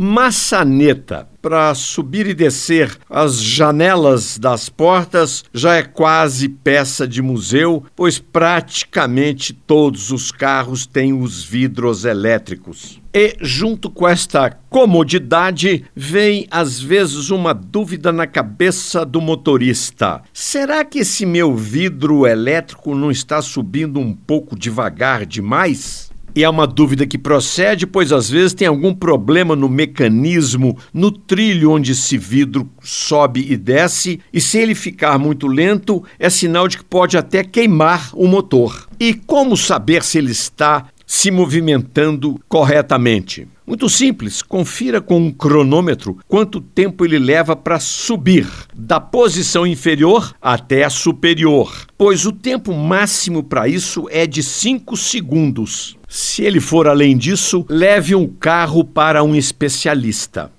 Maçaneta para subir e descer as janelas das portas já é quase peça de museu, pois praticamente todos os carros têm os vidros elétricos. E, junto com esta comodidade, vem às vezes uma dúvida na cabeça do motorista: será que esse meu vidro elétrico não está subindo um pouco devagar demais? E é uma dúvida que procede, pois às vezes tem algum problema no mecanismo, no trilho onde esse vidro sobe e desce, e se ele ficar muito lento, é sinal de que pode até queimar o motor. E como saber se ele está se movimentando corretamente? Muito simples, confira com um cronômetro quanto tempo ele leva para subir da posição inferior até a superior, pois o tempo máximo para isso é de 5 segundos. Se ele for além disso, leve um carro para um especialista.